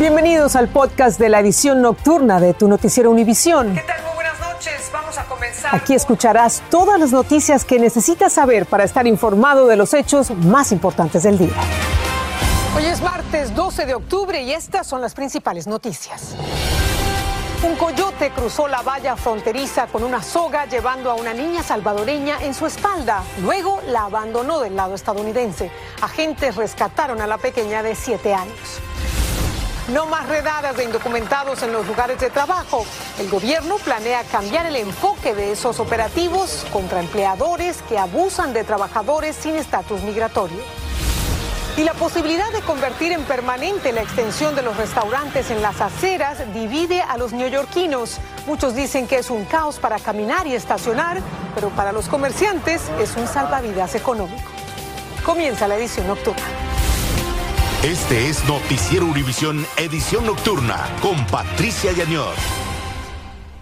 Bienvenidos al podcast de la edición nocturna de tu noticiero Univisión. ¿Qué tal? Muy buenas noches. Vamos a comenzar. Aquí escucharás todas las noticias que necesitas saber para estar informado de los hechos más importantes del día. Hoy es martes 12 de octubre y estas son las principales noticias. Un coyote cruzó la valla fronteriza con una soga llevando a una niña salvadoreña en su espalda. Luego la abandonó del lado estadounidense. Agentes rescataron a la pequeña de 7 años. No más redadas de indocumentados en los lugares de trabajo. El gobierno planea cambiar el enfoque de esos operativos contra empleadores que abusan de trabajadores sin estatus migratorio. Y la posibilidad de convertir en permanente la extensión de los restaurantes en las aceras divide a los neoyorquinos. Muchos dicen que es un caos para caminar y estacionar, pero para los comerciantes es un salvavidas económico. Comienza la edición nocturna. Este es Noticiero Univisión Edición Nocturna con Patricia Yañor.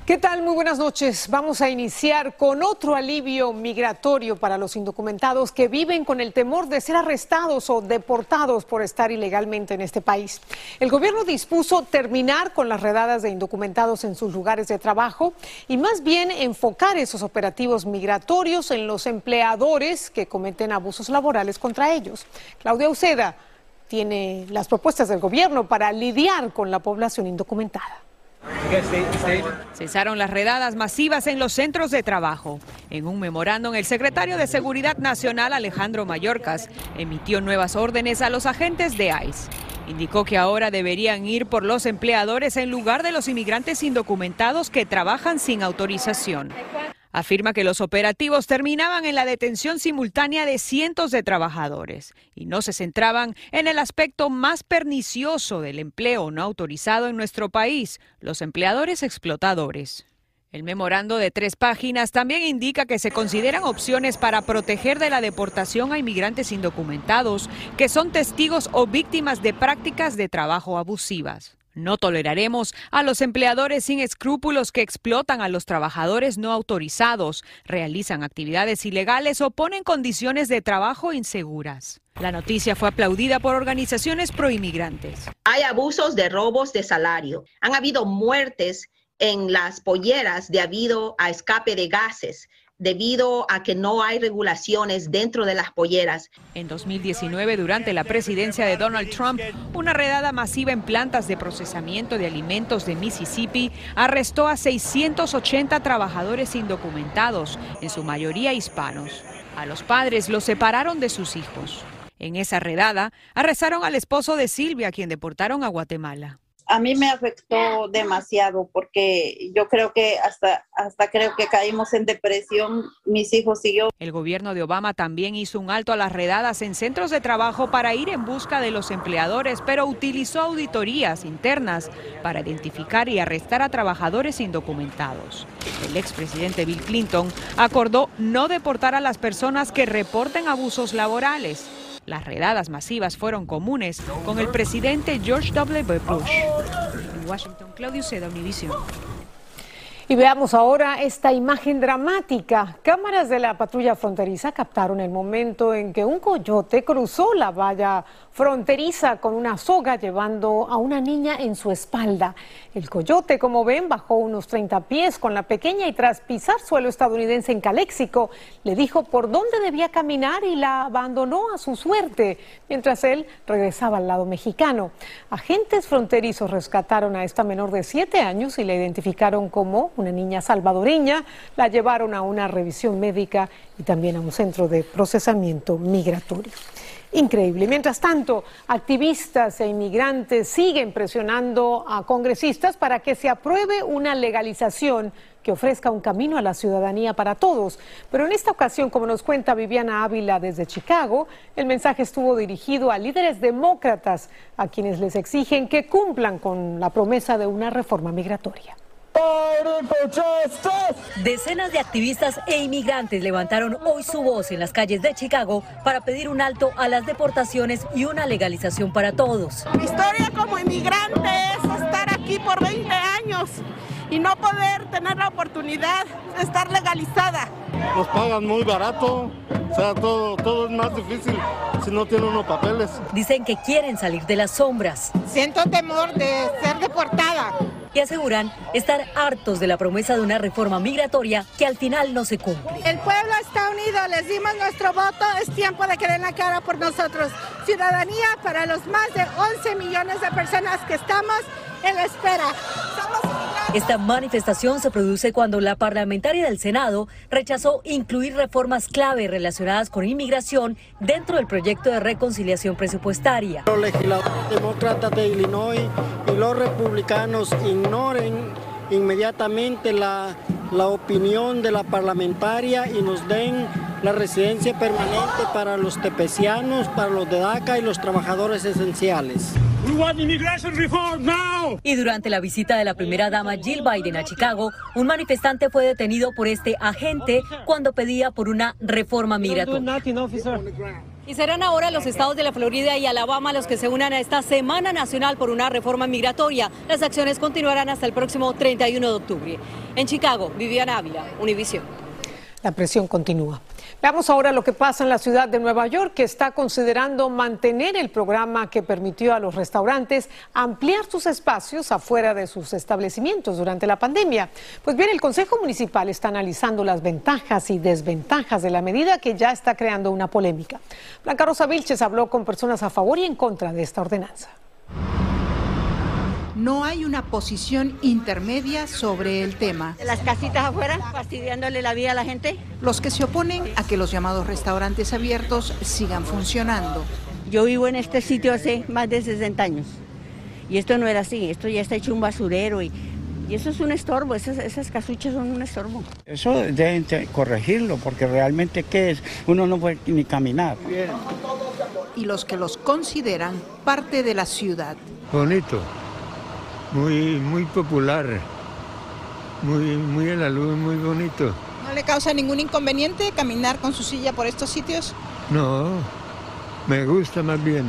¿Qué tal? Muy buenas noches. Vamos a iniciar con otro alivio migratorio para los indocumentados que viven con el temor de ser arrestados o deportados por estar ilegalmente en este país. El gobierno dispuso terminar con las redadas de indocumentados en sus lugares de trabajo y más bien enfocar esos operativos migratorios en los empleadores que cometen abusos laborales contra ellos. Claudia Uceda tiene las propuestas del gobierno para lidiar con la población indocumentada. Cesaron las redadas masivas en los centros de trabajo. En un memorándum, el secretario de Seguridad Nacional, Alejandro Mayorkas, emitió nuevas órdenes a los agentes de ICE. Indicó que ahora deberían ir por los empleadores en lugar de los inmigrantes indocumentados que trabajan sin autorización. Afirma que los operativos terminaban en la detención simultánea de cientos de trabajadores y no se centraban en el aspecto más pernicioso del empleo no autorizado en nuestro país, los empleadores explotadores. El memorando de tres páginas también indica que se consideran opciones para proteger de la deportación a inmigrantes indocumentados que son testigos o víctimas de prácticas de trabajo abusivas. No toleraremos a los empleadores sin escrúpulos que explotan a los trabajadores no autorizados, realizan actividades ilegales o ponen condiciones de trabajo inseguras. La noticia fue aplaudida por organizaciones proinmigrantes. Hay abusos de robos de salario. Han habido muertes en las polleras debido a escape de gases debido a que no hay regulaciones dentro de las polleras. En 2019, durante la presidencia de Donald Trump, una redada masiva en plantas de procesamiento de alimentos de Mississippi arrestó a 680 trabajadores indocumentados, en su mayoría hispanos. A los padres los separaron de sus hijos. En esa redada, arrestaron al esposo de Silvia, quien deportaron a Guatemala a mí me afectó demasiado porque yo creo que hasta, hasta creo que caímos en depresión mis hijos y. El gobierno de Obama también hizo un alto a las redadas en centros de trabajo para ir en busca de los empleadores, pero utilizó auditorías internas para identificar y arrestar a trabajadores indocumentados. El expresidente Bill Clinton acordó no deportar a las personas que reporten abusos laborales. Las redadas masivas fueron comunes con el presidente George W. Bush. En Washington, Claudio Seda, Univision. Y veamos ahora esta imagen dramática. Cámaras de la patrulla fronteriza captaron el momento en que un coyote cruzó la valla fronteriza con una soga llevando a una niña en su espalda. El coyote, como ven, bajó unos 30 pies con la pequeña y tras pisar suelo estadounidense en Caléxico, le dijo por dónde debía caminar y la abandonó a su suerte, mientras él regresaba al lado mexicano. Agentes fronterizos rescataron a esta menor de 7 años y la identificaron como una niña salvadoreña, la llevaron a una revisión médica y también a un centro de procesamiento migratorio. Increíble. Mientras tanto, activistas e inmigrantes siguen presionando a congresistas para que se apruebe una legalización que ofrezca un camino a la ciudadanía para todos. Pero en esta ocasión, como nos cuenta Viviana Ávila desde Chicago, el mensaje estuvo dirigido a líderes demócratas, a quienes les exigen que cumplan con la promesa de una reforma migratoria. Decenas de activistas e inmigrantes levantaron hoy su voz en las calles de Chicago para pedir un alto a las deportaciones y una legalización para todos. Mi historia como inmigrante es estar aquí por 20 años y no poder tener la oportunidad de estar legalizada. Nos pagan muy barato, O sea, todo, todo es más difícil si no tiene unos papeles. Dicen que quieren salir de las sombras. Siento temor de ser deportada. Y aseguran estar hartos de la promesa de una reforma migratoria que al final no se cumple. El pueblo está unido, les dimos nuestro voto, es tiempo de que den la cara por nosotros. Ciudadanía para los más de 11 millones de personas que estamos en la espera. Esta manifestación se produce cuando la parlamentaria del Senado rechazó incluir reformas clave relacionadas con inmigración dentro del proyecto de reconciliación presupuestaria. Los legisladores demócratas de Illinois y los republicanos ignoren inmediatamente la, la opinión de la parlamentaria y nos den la residencia permanente para los tepecianos, para los de DACA y los trabajadores esenciales. Y durante la visita de la primera dama Jill Biden a Chicago, un manifestante fue detenido por este agente cuando pedía por una reforma migratoria. Y serán ahora los estados de la Florida y Alabama los que se unan a esta Semana Nacional por una reforma migratoria. Las acciones continuarán hasta el próximo 31 de octubre. En Chicago, Viviana Ávila, Univision. La presión continúa. Veamos ahora lo que pasa en la ciudad de Nueva York, que está considerando mantener el programa que permitió a los restaurantes ampliar sus espacios afuera de sus establecimientos durante la pandemia. Pues bien, el Consejo Municipal está analizando las ventajas y desventajas de la medida que ya está creando una polémica. Blanca Rosa Vilches habló con personas a favor y en contra de esta ordenanza. No hay una posición intermedia sobre el tema. Las casitas afuera, fastidiándole la vida a la gente. Los que se oponen a que los llamados restaurantes abiertos sigan funcionando. Yo vivo en este sitio hace más de 60 años y esto no era así, esto ya está hecho un basurero y, y eso es un estorbo, esas, esas casuchas son un estorbo. Eso deben corregirlo porque realmente ¿qué es? Uno no puede ni caminar. Y los que los consideran parte de la ciudad. Bonito muy, muy popular, muy, muy en la luz, muy bonito. ¿No le causa ningún inconveniente caminar con su silla por estos sitios? No, me gusta más bien.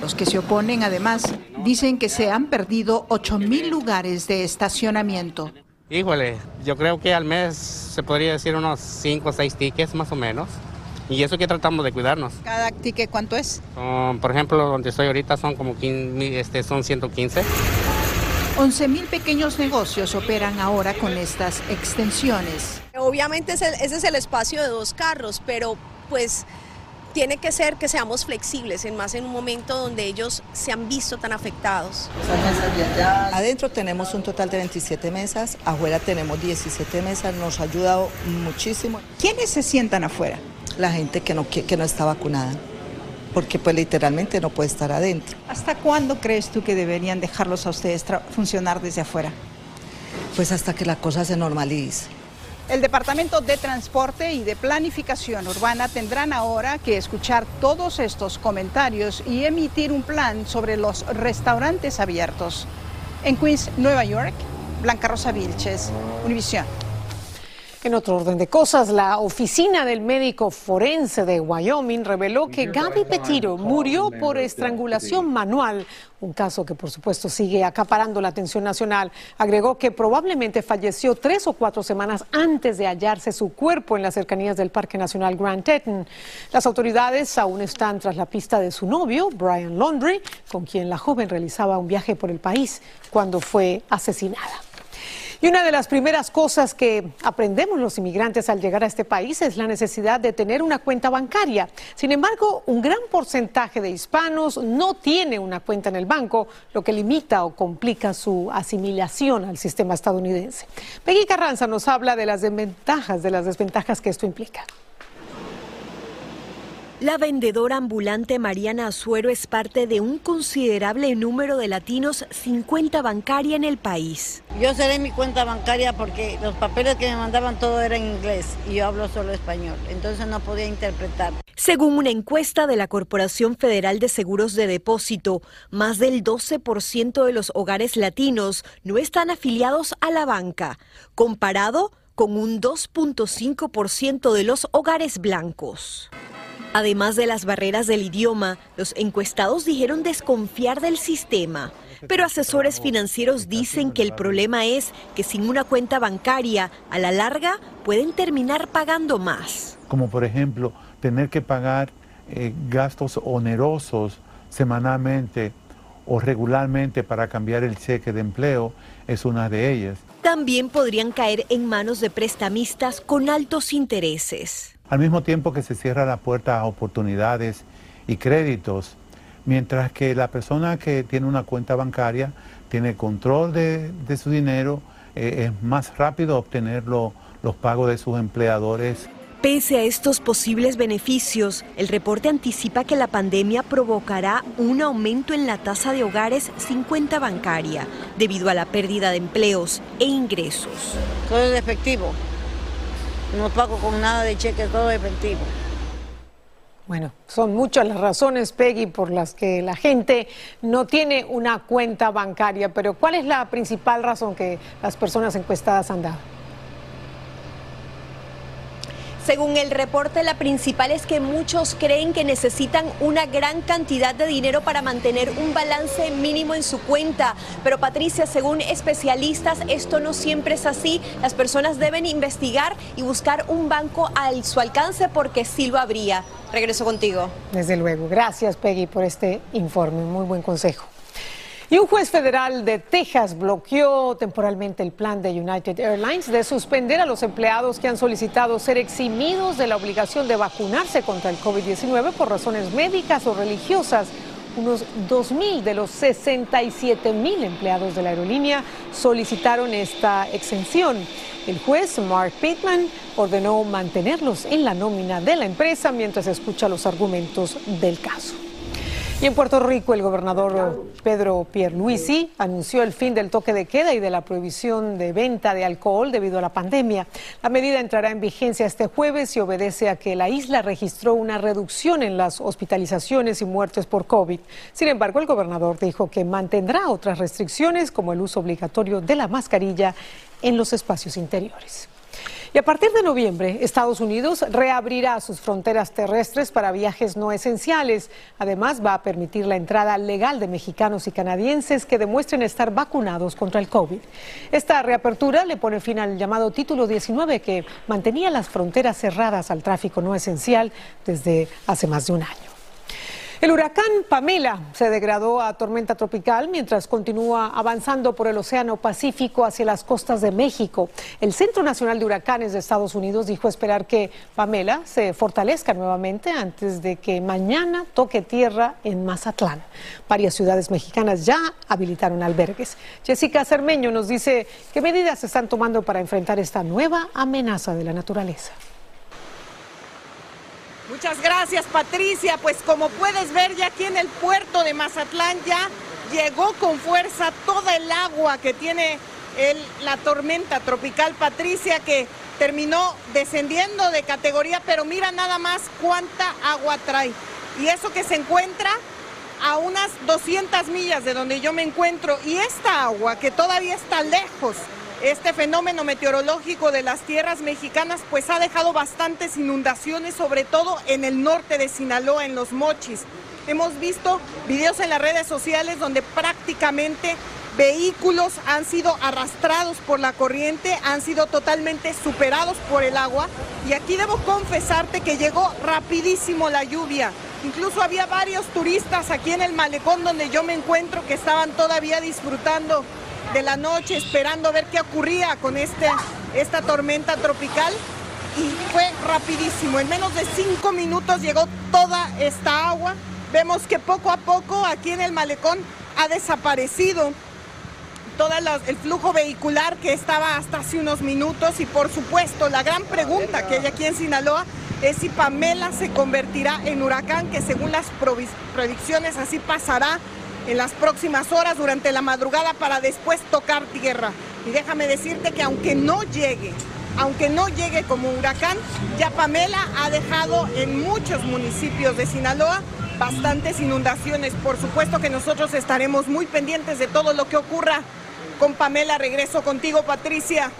Los que se oponen además dicen que se han perdido 8.000 lugares de estacionamiento. Híjole, yo creo que al mes se podría decir unos 5 o 6 tickets más o menos. Y eso que tratamos de cuidarnos. ¿Cada ticket cuánto es? Um, por ejemplo, donde estoy ahorita son como 15, este, son 115. 11 mil pequeños negocios operan ahora con estas extensiones. Obviamente ese es el espacio de dos carros, pero pues tiene que ser que seamos flexibles, en más en un momento donde ellos se han visto tan afectados. Adentro tenemos un total de 27 mesas, afuera tenemos 17 mesas, nos ha ayudado muchísimo. ¿Quiénes se sientan afuera? La gente que no, que no está vacunada, porque pues literalmente no puede estar adentro. ¿Hasta cuándo crees tú que deberían dejarlos a ustedes funcionar desde afuera? Pues hasta que la cosa se normalice. El Departamento de Transporte y de Planificación Urbana tendrán ahora que escuchar todos estos comentarios y emitir un plan sobre los restaurantes abiertos. En Queens, Nueva York, Blanca Rosa Vilches, Univisión. En otro orden de cosas, la oficina del médico forense de Wyoming reveló que Gaby Petiro murió por estrangulación manual, un caso que por supuesto sigue acaparando la atención nacional. Agregó que probablemente falleció tres o cuatro semanas antes de hallarse su cuerpo en las cercanías del Parque Nacional Grand Teton. Las autoridades aún están tras la pista de su novio, Brian Laundrie, con quien la joven realizaba un viaje por el país cuando fue asesinada. Y una de las primeras cosas que aprendemos los inmigrantes al llegar a este país es la necesidad de tener una cuenta bancaria. Sin embargo, un gran porcentaje de hispanos no tiene una cuenta en el banco, lo que limita o complica su asimilación al sistema estadounidense. Peggy Carranza nos habla de las desventajas, de las desventajas que esto implica. La vendedora ambulante Mariana Azuero es parte de un considerable número de latinos sin cuenta bancaria en el país. Yo cerré mi cuenta bancaria porque los papeles que me mandaban todo era en inglés y yo hablo solo español, entonces no podía interpretar. Según una encuesta de la Corporación Federal de Seguros de Depósito, más del 12% de los hogares latinos no están afiliados a la banca, comparado con un 2.5% de los hogares blancos. Además de las barreras del idioma, los encuestados dijeron desconfiar del sistema. Pero asesores financieros dicen que el problema es que sin una cuenta bancaria, a la larga pueden terminar pagando más. Como por ejemplo, tener que pagar eh, gastos onerosos semanalmente o regularmente para cambiar el cheque de empleo es una de ellas. También podrían caer en manos de prestamistas con altos intereses. Al mismo tiempo que se cierra la puerta a oportunidades y créditos, mientras que la persona que tiene una cuenta bancaria tiene control de, su dinero, eh, es más rápido obtener los pagos de sus empleadores. Pese a estos posibles beneficios, el reporte anticipa que la pandemia provocará un aumento en la tasa de hogares sin cuenta bancaria, debido a la pérdida de empleos e ingresos. Todo es efectivo. No pago con nada de cheque, todo efectivo. Bueno, son muchas las razones, Peggy, por las que la gente no tiene una cuenta bancaria, pero ¿cuál es la principal razón que las personas encuestadas han dado? Según el reporte, la principal es que muchos creen que necesitan una gran cantidad de dinero para mantener un balance mínimo en su cuenta. Pero Patricia, según especialistas, esto no siempre es así. Las personas deben investigar y buscar un banco a su alcance porque sí lo habría. Regreso contigo. Desde luego. Gracias, Peggy, por este informe. Muy buen consejo. Y un juez federal de Texas bloqueó temporalmente el plan de United Airlines de suspender a los empleados que han solicitado ser eximidos de la obligación de vacunarse contra el COVID-19 por razones médicas o religiosas. Unos 2.000 de los 67.000 empleados de la aerolínea solicitaron esta exención. El juez Mark Pittman ordenó mantenerlos en la nómina de la empresa mientras escucha los argumentos del caso. Y en Puerto Rico, el gobernador Pedro Pierluisi anunció el fin del toque de queda y de la prohibición de venta de alcohol debido a la pandemia. La medida entrará en vigencia este jueves y obedece a que la isla registró una reducción en las hospitalizaciones y muertes por COVID. Sin embargo, el gobernador dijo que mantendrá otras restricciones como el uso obligatorio de la mascarilla en los espacios interiores. Y a partir de noviembre, Estados Unidos reabrirá sus fronteras terrestres para viajes no esenciales. Además, va a permitir la entrada legal de mexicanos y canadienses que demuestren estar vacunados contra el COVID. Esta reapertura le pone fin al llamado Título 19 que mantenía las fronteras cerradas al tráfico no esencial desde hace más de un año. El huracán Pamela se degradó a tormenta tropical mientras continúa avanzando por el Océano Pacífico hacia las costas de México. El Centro Nacional de Huracanes de Estados Unidos dijo esperar que Pamela se fortalezca nuevamente antes de que mañana toque tierra en Mazatlán. Varias ciudades mexicanas ya habilitaron albergues. Jessica Cermeño nos dice qué medidas se están tomando para enfrentar esta nueva amenaza de la naturaleza. Muchas gracias Patricia, pues como puedes ver ya aquí en el puerto de Mazatlán ya llegó con fuerza toda el agua que tiene la tormenta tropical Patricia que terminó descendiendo de categoría, pero mira nada más cuánta agua trae. Y eso que se encuentra a unas 200 millas de donde yo me encuentro y esta agua que todavía está lejos este fenómeno meteorológico de las tierras mexicanas pues ha dejado bastantes inundaciones, sobre todo en el norte de Sinaloa, en los mochis. Hemos visto videos en las redes sociales donde prácticamente vehículos han sido arrastrados por la corriente, han sido totalmente superados por el agua y aquí debo confesarte que llegó rapidísimo la lluvia. Incluso había varios turistas aquí en el malecón donde yo me encuentro que estaban todavía disfrutando de la noche esperando ver qué ocurría con este, esta tormenta tropical y fue rapidísimo. En menos de cinco minutos llegó toda esta agua. Vemos que poco a poco aquí en el malecón ha desaparecido todo el flujo vehicular que estaba hasta hace unos minutos y por supuesto la gran pregunta que hay aquí en Sinaloa es si Pamela se convertirá en huracán, que según las predicciones así pasará en las próximas horas durante la madrugada para después tocar tierra. Y déjame decirte que aunque no llegue, aunque no llegue como huracán, ya Pamela ha dejado en muchos municipios de Sinaloa bastantes inundaciones. Por supuesto que nosotros estaremos muy pendientes de todo lo que ocurra con Pamela. Regreso contigo, Patricia.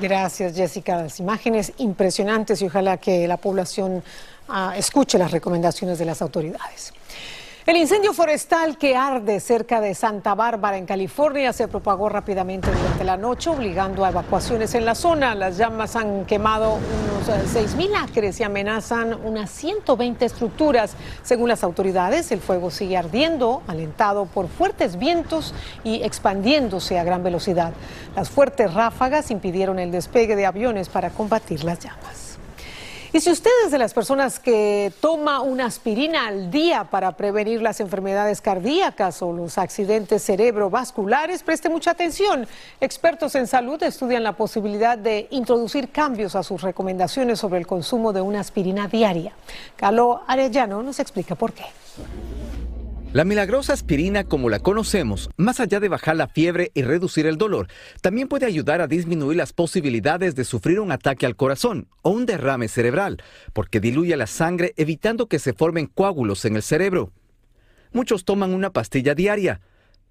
Gracias, Jessica. Las imágenes impresionantes y ojalá que la población ah, escuche las recomendaciones de las autoridades. El incendio forestal que arde cerca de Santa Bárbara, en California, se propagó rápidamente durante la noche, obligando a evacuaciones en la zona. Las llamas han quemado unos 6.000 eh, acres y amenazan unas 120 estructuras. Según las autoridades, el fuego sigue ardiendo, alentado por fuertes vientos y expandiéndose a gran velocidad. Las fuertes ráfagas impidieron el despegue de aviones para combatir las llamas. Y si usted es de las personas que toma una aspirina al día para prevenir las enfermedades cardíacas o los accidentes cerebrovasculares, preste mucha atención. Expertos en salud estudian la posibilidad de introducir cambios a sus recomendaciones sobre el consumo de una aspirina diaria. Carlo Arellano nos explica por qué. La milagrosa aspirina, como la conocemos, más allá de bajar la fiebre y reducir el dolor, también puede ayudar a disminuir las posibilidades de sufrir un ataque al corazón o un derrame cerebral, porque diluye la sangre evitando que se formen coágulos en el cerebro. Muchos toman una pastilla diaria,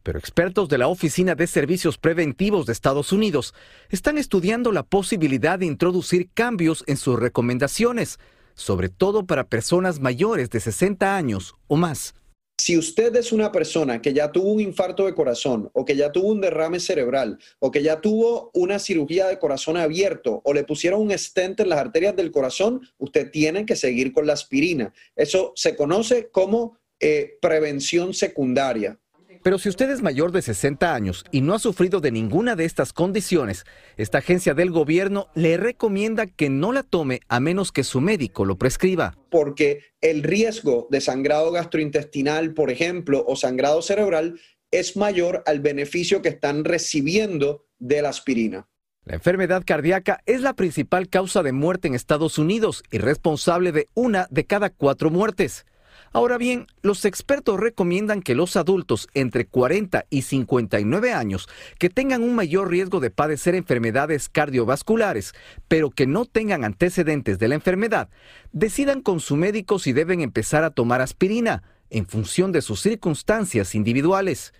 pero expertos de la Oficina de Servicios Preventivos de Estados Unidos están estudiando la posibilidad de introducir cambios en sus recomendaciones, sobre todo para personas mayores de 60 años o más. Si usted es una persona que ya tuvo un infarto de corazón o que ya tuvo un derrame cerebral o que ya tuvo una cirugía de corazón abierto o le pusieron un stent en las arterias del corazón, usted tiene que seguir con la aspirina. Eso se conoce como eh, prevención secundaria. Pero si usted es mayor de 60 años y no ha sufrido de ninguna de estas condiciones, esta agencia del gobierno le recomienda que no la tome a menos que su médico lo prescriba. Porque el riesgo de sangrado gastrointestinal, por ejemplo, o sangrado cerebral es mayor al beneficio que están recibiendo de la aspirina. La enfermedad cardíaca es la principal causa de muerte en Estados Unidos y responsable de una de cada cuatro muertes. Ahora bien, los expertos recomiendan que los adultos entre 40 y 59 años que tengan un mayor riesgo de padecer enfermedades cardiovasculares, pero que no tengan antecedentes de la enfermedad, decidan con su médico si deben empezar a tomar aspirina en función de sus circunstancias individuales.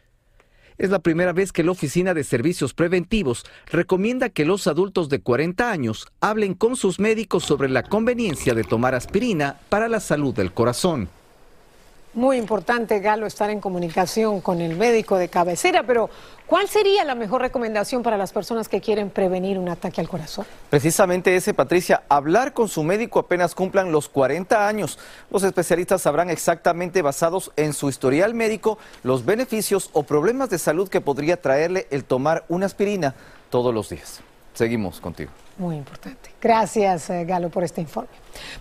Es la primera vez que la Oficina de Servicios Preventivos recomienda que los adultos de 40 años hablen con sus médicos sobre la conveniencia de tomar aspirina para la salud del corazón. Muy importante, Galo, estar en comunicación con el médico de cabecera, pero ¿cuál sería la mejor recomendación para las personas que quieren prevenir un ataque al corazón? Precisamente ese, Patricia, hablar con su médico apenas cumplan los 40 años. Los especialistas sabrán exactamente, basados en su historial médico, los beneficios o problemas de salud que podría traerle el tomar una aspirina todos los días. Seguimos contigo. Muy importante. Gracias, eh, Galo, por este informe.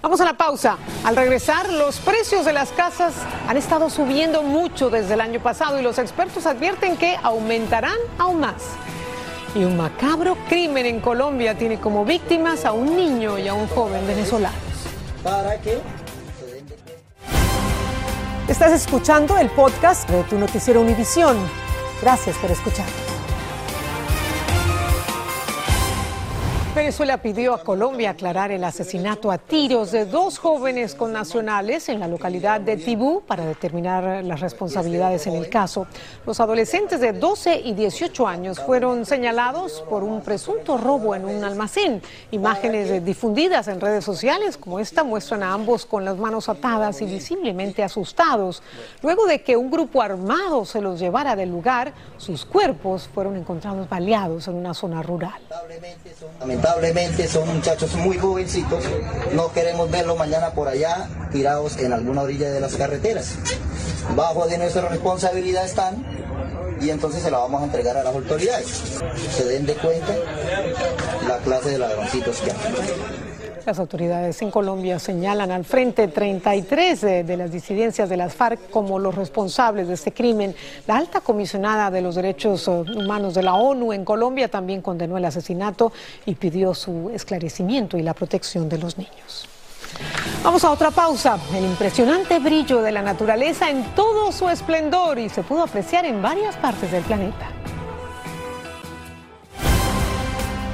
Vamos a la pausa. Al regresar, los precios de las casas han estado subiendo mucho desde el año pasado y los expertos advierten que aumentarán aún más. Y un macabro crimen en Colombia tiene como víctimas a un niño y a un joven venezolanos. ¿Para qué? Estás escuchando el podcast de tu noticiero Univisión. Gracias por escuchar. Venezuela pidió a Colombia aclarar el asesinato a tiros de dos jóvenes connacionales en la localidad de Tibú para determinar las responsabilidades en el caso. Los adolescentes de 12 y 18 años fueron señalados por un presunto robo en un almacén. Imágenes difundidas en redes sociales como esta muestran a ambos con las manos atadas y visiblemente asustados. Luego de que un grupo armado se los llevara del lugar, sus cuerpos fueron encontrados baleados en una zona rural lamentablemente son muchachos muy jovencitos, no queremos verlos mañana por allá tirados en alguna orilla de las carreteras. Bajo de nuestra responsabilidad están y entonces se la vamos a entregar a las autoridades. Se den de cuenta la clase de ladroncitos que hay. Las autoridades en Colombia señalan al frente 33 de, las disidencias de las FARC como los responsables de este crimen. La alta comisionada de los derechos eh, humanos de la ONU en Colombia también condenó el asesinato y pidió su esclarecimiento y la protección de los niños. Vamos a otra pausa. El impresionante brillo de la naturaleza en todo su esplendor y se pudo apreciar en varias partes del planeta.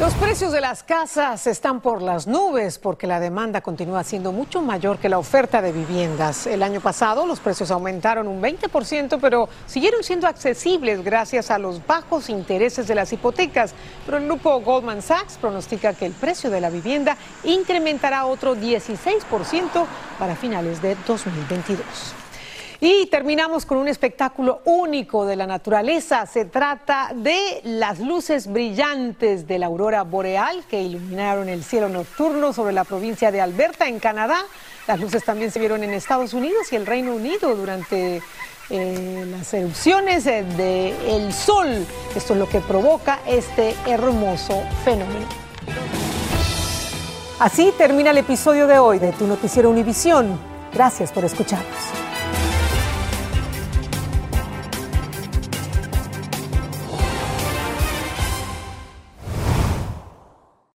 Los precios de las casas están por las nubes porque la demanda continúa siendo mucho mayor que la oferta de viviendas. El año pasado los precios aumentaron un 20%, pero siguieron siendo accesibles gracias a los bajos intereses de las hipotecas. Pero el grupo Goldman Sachs pronostica que el precio de la vivienda incrementará otro 16% para finales de 2022. Y terminamos con un espectáculo único de la naturaleza. Se trata de las luces brillantes de la aurora boreal que iluminaron el cielo nocturno sobre la provincia de Alberta, en Canadá. Las luces también se vieron en Estados Unidos y el Reino Unido durante eh, las erupciones del sol. Esto es lo que provoca este hermoso fenómeno. Así termina el episodio de hoy de Tu Noticiero Univisión. Gracias por escucharnos.